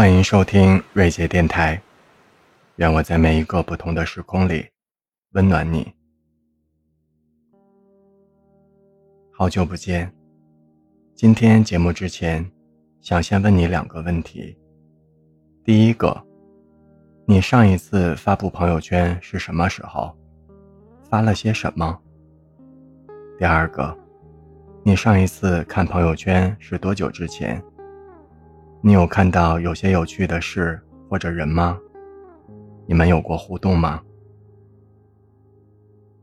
欢迎收听瑞杰电台，愿我在每一个不同的时空里温暖你。好久不见，今天节目之前，想先问你两个问题。第一个，你上一次发布朋友圈是什么时候？发了些什么？第二个，你上一次看朋友圈是多久之前？你有看到有些有趣的事或者人吗？你们有过互动吗？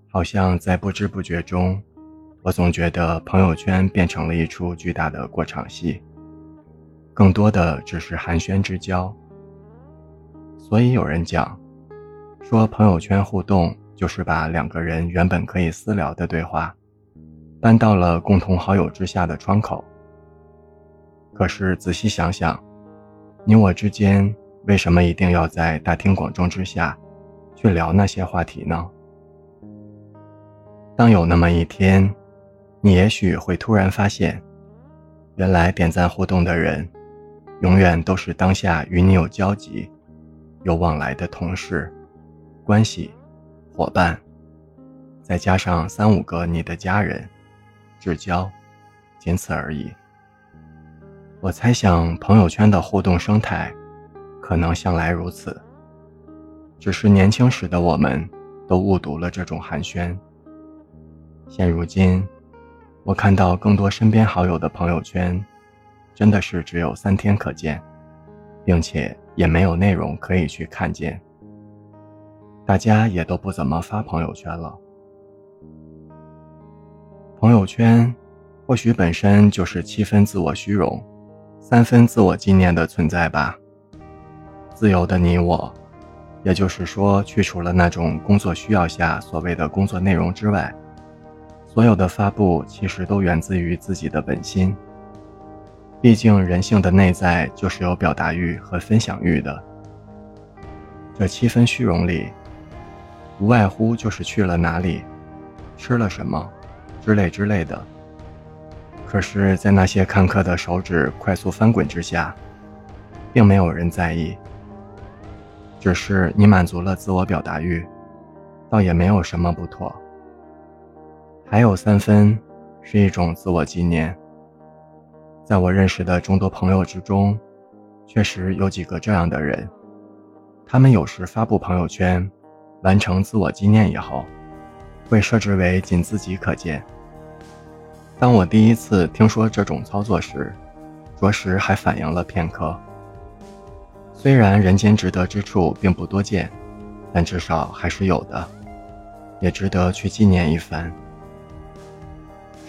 好像在不知不觉中，我总觉得朋友圈变成了一出巨大的过场戏，更多的只是寒暄之交。所以有人讲，说朋友圈互动就是把两个人原本可以私聊的对话，搬到了共同好友之下的窗口。可是仔细想想，你我之间为什么一定要在大庭广众之下，去聊那些话题呢？当有那么一天，你也许会突然发现，原来点赞互动的人，永远都是当下与你有交集、有往来的同事、关系、伙伴，再加上三五个你的家人、至交，仅此而已。我猜想，朋友圈的互动生态，可能向来如此。只是年轻时的我们，都误读了这种寒暄。现如今，我看到更多身边好友的朋友圈，真的是只有三天可见，并且也没有内容可以去看见。大家也都不怎么发朋友圈了。朋友圈，或许本身就是七分自我虚荣。三分自我纪念的存在吧。自由的你我，也就是说，去除了那种工作需要下所谓的工作内容之外，所有的发布其实都源自于自己的本心。毕竟人性的内在就是有表达欲和分享欲的。这七分虚荣里，无外乎就是去了哪里，吃了什么，之类之类的。可是，在那些看客的手指快速翻滚之下，并没有人在意。只是你满足了自我表达欲，倒也没有什么不妥。还有三分，是一种自我纪念。在我认识的众多朋友之中，确实有几个这样的人，他们有时发布朋友圈，完成自我纪念以后，会设置为仅自己可见。当我第一次听说这种操作时，着实还反应了片刻。虽然人间值得之处并不多见，但至少还是有的，也值得去纪念一番。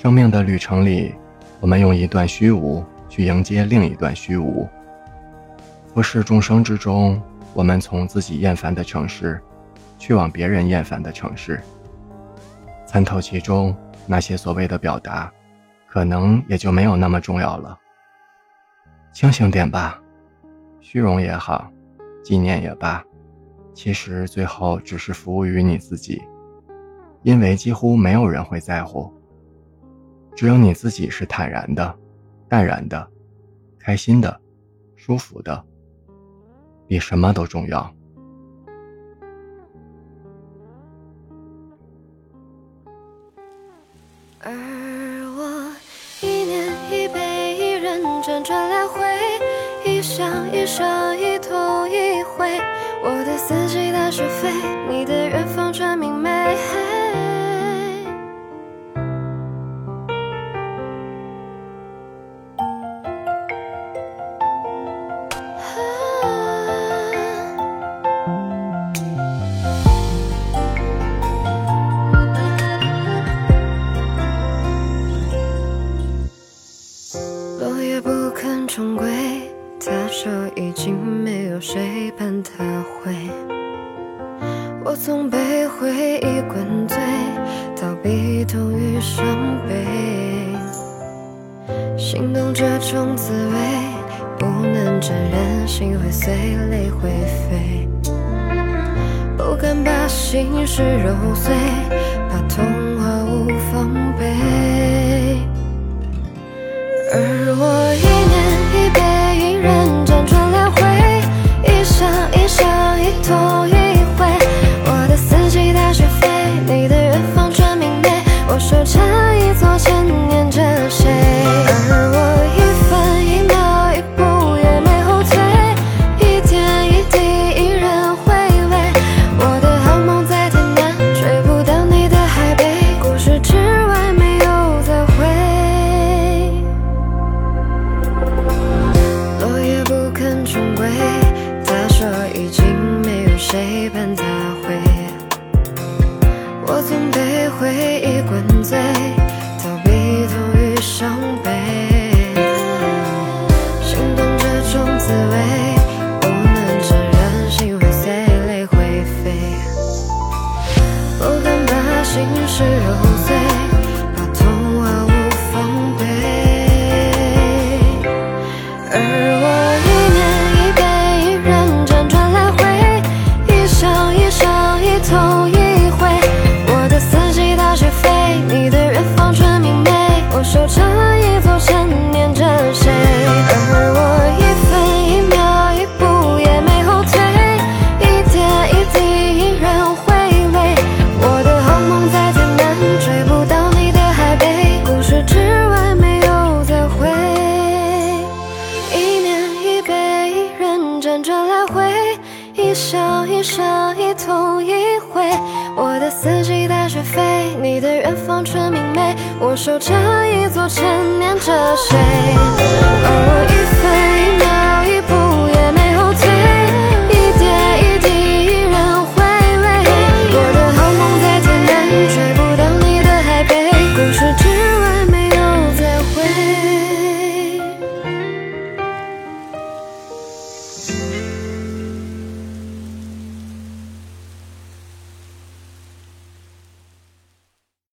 生命的旅程里，我们用一段虚无去迎接另一段虚无。浮世众生之中，我们从自己厌烦的城市，去往别人厌烦的城市，参透其中那些所谓的表达。可能也就没有那么重要了。清醒点吧，虚荣也好，纪念也罢，其实最后只是服务于你自己，因为几乎没有人会在乎。只有你自己是坦然的、淡然的、开心的、舒服的，比什么都重要。转来回，一想一想一痛一回，我的四季大是飞，你的远方传明媚。重归，他说已经没有谁伴他回？我从被回忆灌醉，逃避痛与伤悲。心动这种滋味，不能沾染，心会碎，泪会飞。不敢把心事揉碎，怕痛 baby 同一回。我的四季大雪飞，你的远方春明媚，我守着一座，沉念着谁？